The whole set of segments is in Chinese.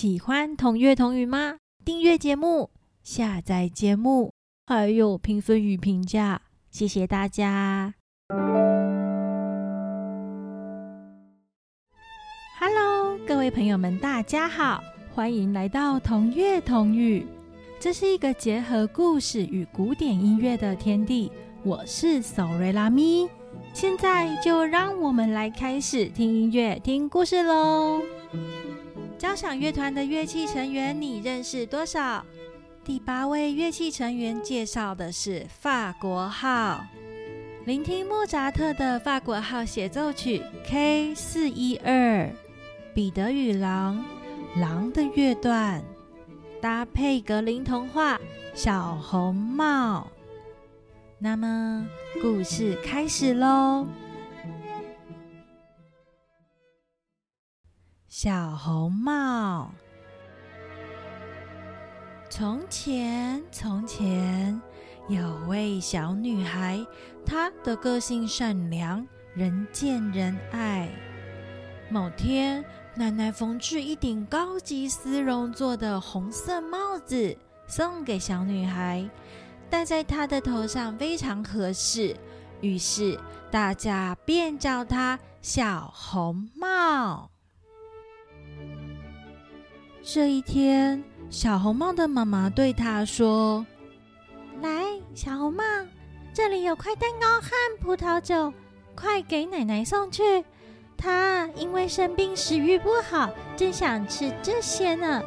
喜欢同乐同语吗？订阅节目，下载节目，还有评分与评价，谢谢大家。Hello，各位朋友们，大家好，欢迎来到同乐同语。这是一个结合故事与古典音乐的天地。我是索瑞拉咪。现在就让我们来开始听音乐、听故事喽。交响乐团的乐器成员，你认识多少？第八位乐器成员介绍的是法国号。聆听莫扎特的法国号协奏曲 K 四一二，彼得与狼，狼的乐段，搭配格林童话小红帽。那么，故事开始喽。小红帽。从前，从前有位小女孩，她的个性善良，人见人爱。某天，奶奶缝制一顶高级丝绒做的红色帽子，送给小女孩。戴在她的头上非常合适，于是大家便叫她小红帽。这一天，小红帽的妈妈对他说：“来，小红帽，这里有块蛋糕和葡萄酒，快给奶奶送去。她因为生病，食欲不好，正想吃这些呢。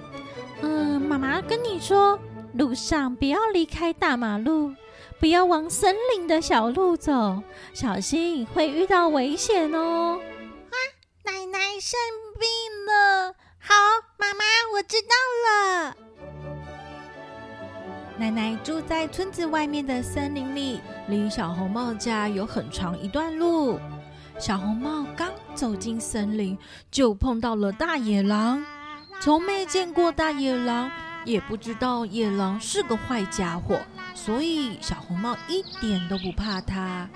嗯，妈妈跟你说。”路上不要离开大马路，不要往森林的小路走，小心会遇到危险哦。啊，奶奶生病了。好，妈妈，我知道了。奶奶住在村子外面的森林里，离小红帽家有很长一段路。小红帽刚走进森林，就碰到了大野狼。从没见过大野狼。也不知道野狼是个坏家伙，所以小红帽一点都不怕它。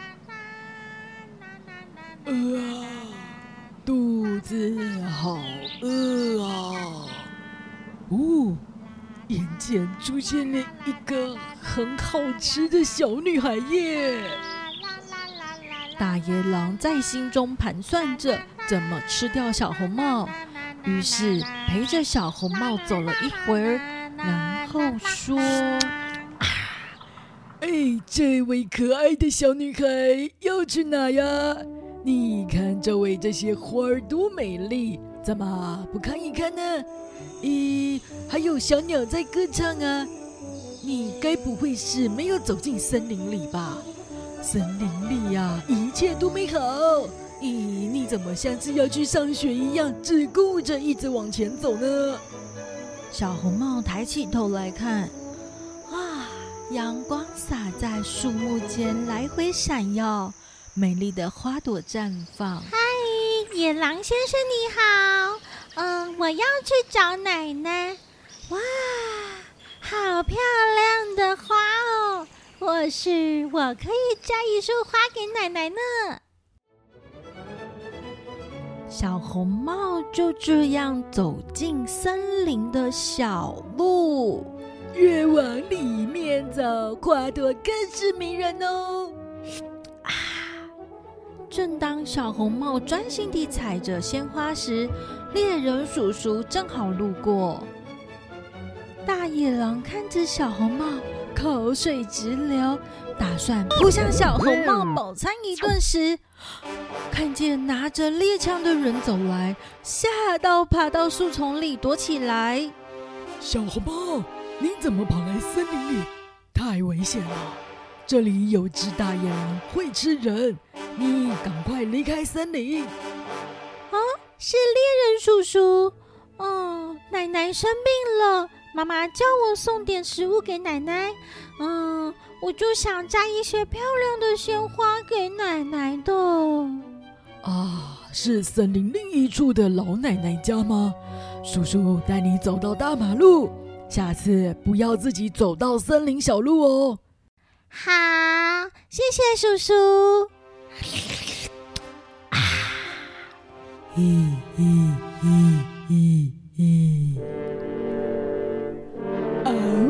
肚子好饿啊！哦，眼前出现了一个很好吃的小女孩耶！大野狼在心中盘算着怎么吃掉小红帽，于是陪着小红帽走了一会儿。然后说：“哎，这位可爱的小女孩要去哪呀？你看周围这些花儿多美丽，怎么不看一看呢？咦，还有小鸟在歌唱啊！你该不会是没有走进森林里吧？森林里呀，一切都美好。咦，你怎么像是要去上学一样，只顾着一直往前走呢？”小红帽抬起头来看，哇，阳光洒在树木间，来回闪耀，美丽的花朵绽放。嗨，野狼先生你好，嗯，我要去找奶奶。哇，好漂亮的花哦！或许我可以摘一束花给奶奶呢。小红帽就这样走进森林的小路，越往里面走，花朵更是迷人哦。正当小红帽专心地采着鲜花时，猎人叔叔正好路过。大野狼看着小红帽，口水直流，打算扑向小红帽饱餐一顿时。看见拿着猎枪的人走来，吓到爬到树丛里躲起来。小红帽，你怎么跑来森林里？太危险了！这里有只大野狼会吃人，你赶快离开森林。啊，是猎人叔叔。哦，奶奶生病了，妈妈叫我送点食物给奶奶。嗯，我就想摘一些漂亮的鲜花给奶奶的。啊，是森林另一处的老奶奶家吗？叔叔带你走到大马路，下次不要自己走到森林小路哦。好，谢谢叔叔。啊，咦咦咦咦咦，啊呜，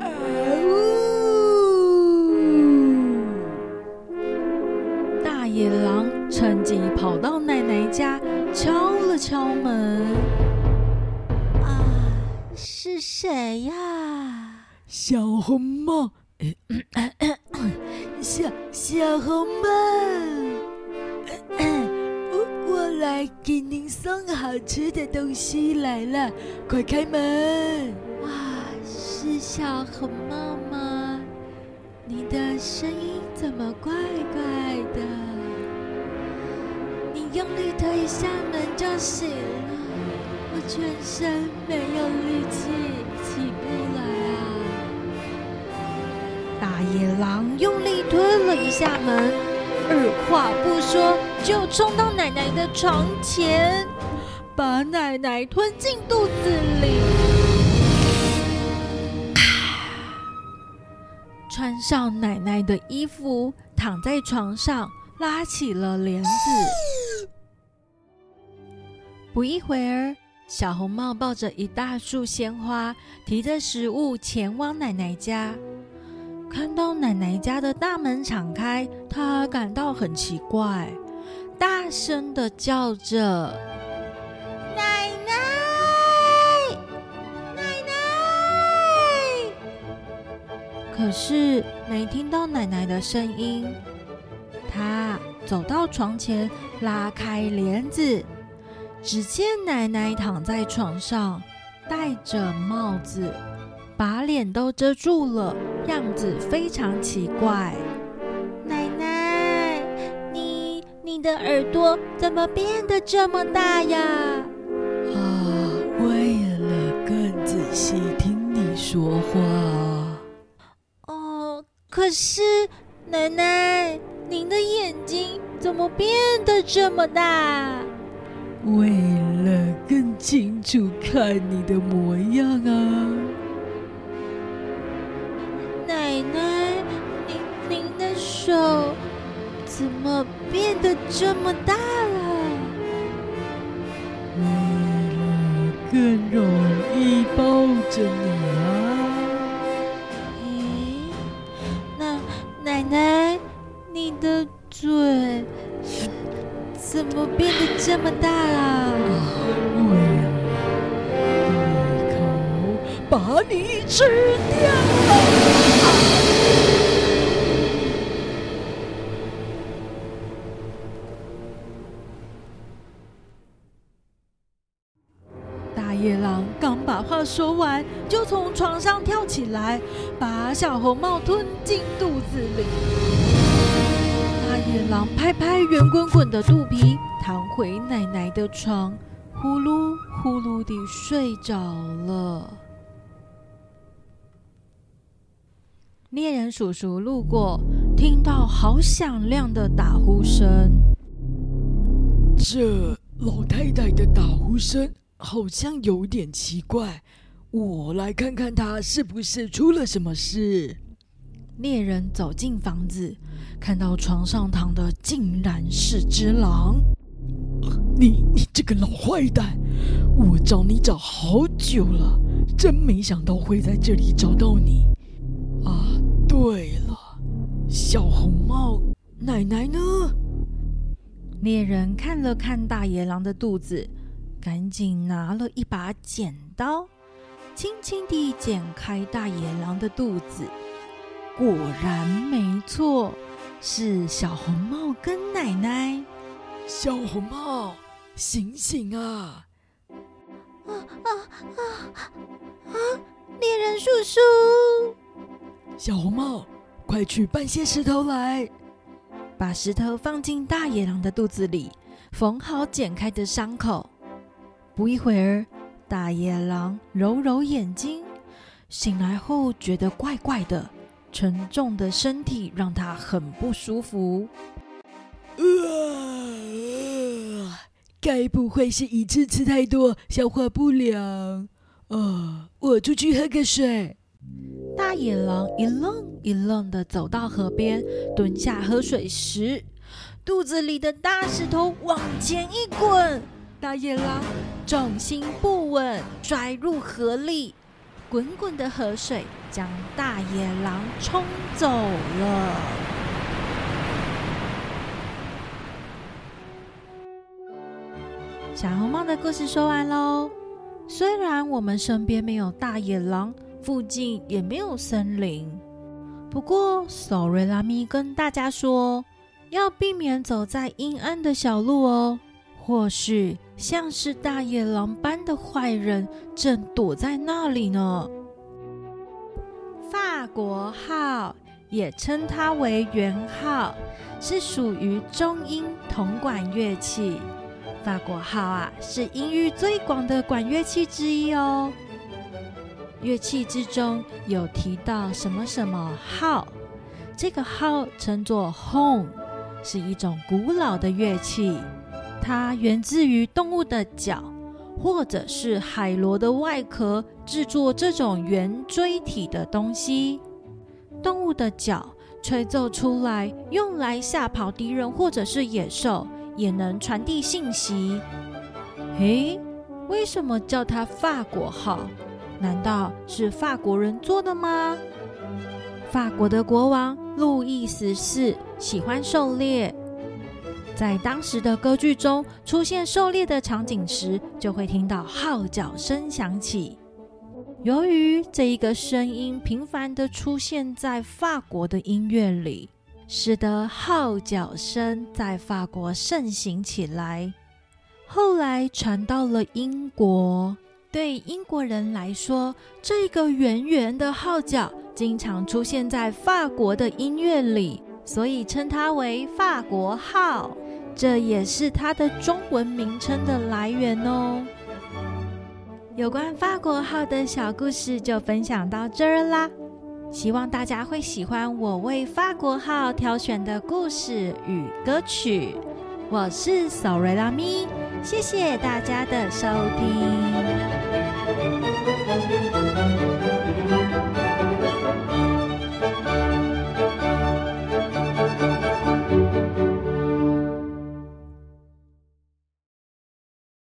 啊呜！大野狼趁机跑到奶奶家，敲了敲门。啊，是谁呀？小红帽，小 小红帽，我来给您送好吃的东西来了，快开门！哇，是小红帽吗？你的声音怎么怪怪的？你用力推一下门就行了，我全身没有力气，起不来！大野狼用力推了一下门，二话不说就冲到奶奶的床前，把奶奶吞进肚子里。穿上奶奶的衣服，躺在床上，拉起了帘子。不一会儿，小红帽抱着一大束鲜花，提着食物前往奶奶家。看到奶奶家的大门敞开，他感到很奇怪，大声的叫着：“奶奶，奶奶！”可是没听到奶奶的声音。他走到床前，拉开帘子，只见奶奶躺在床上，戴着帽子，把脸都遮住了，样子非常奇怪。奶奶，你你的耳朵怎么变得这么大呀？啊，为了更仔细听你说话。哦，可是奶奶，您的眼睛怎么变得这么大？为了更清楚看你的模样啊！怎么变得这么大了？为了更容易抱着你啊！咦，那奶奶，你的嘴怎么变得这么大了？为了一口把你吃掉！说完，就从床上跳起来，把小红帽吞进肚子里。大野狼拍拍圆滚滚的肚皮，躺回奶奶的床，呼噜呼噜地睡着了。猎人叔叔路过，听到好响亮的打呼声。这老太太的打呼声好像有点奇怪，我来看看他是不是出了什么事。猎人走进房子，看到床上躺的竟然是只狼。你你这个老坏蛋，我找你找好久了，真没想到会在这里找到你。啊，对了，小红帽奶奶呢？猎人看了看大野狼的肚子，赶紧拿了一把剪刀，轻轻地剪开大野狼的肚子。果然没错，是小红帽跟奶奶。小红帽，醒醒啊！啊啊啊啊！猎人叔叔，小红帽，快去搬些石头来。把石头放进大野狼的肚子里，缝好剪开的伤口。不一会儿，大野狼揉揉眼睛，醒来后觉得怪怪的，沉重的身体让他很不舒服。呃，该不会是一次吃太多，消化不良？啊，我出去喝个水。大野狼一愣一愣的走到河边，蹲下喝水时，肚子里的大石头往前一滚，大野狼重心不稳，拽入河里，滚滚的河水将大野狼冲走了。小红帽的故事说完喽。虽然我们身边没有大野狼，附近也没有森林，不过索瑞拉咪跟大家说，要避免走在阴暗的小路哦。或许像是大野狼般的坏人正躲在那里呢。法国号也称它为圆号，是属于中音铜管乐器。法国号啊，是音域最广的管乐器之一哦。乐器之中有提到什么什么号，这个号称作 “home”，是一种古老的乐器，它源自于动物的脚或者是海螺的外壳制作这种圆锥体的东西。动物的脚吹奏出来，用来吓跑敌人或者是野兽。也能传递信息。诶，为什么叫它法国号？难道是法国人做的吗？法国的国王路易十四喜欢狩猎，在当时的歌剧中出现狩猎的场景时，就会听到号角声响起。由于这一个声音频繁的出现在法国的音乐里。使得号角声在法国盛行起来，后来传到了英国。对英国人来说，这个圆圆的号角经常出现在法国的音乐里，所以称它为法国号。这也是它的中文名称的来源哦。有关法国号的小故事就分享到这儿啦。希望大家会喜欢我为法国号挑选的故事与歌曲。我是索瑞拉咪，谢谢大家的收听。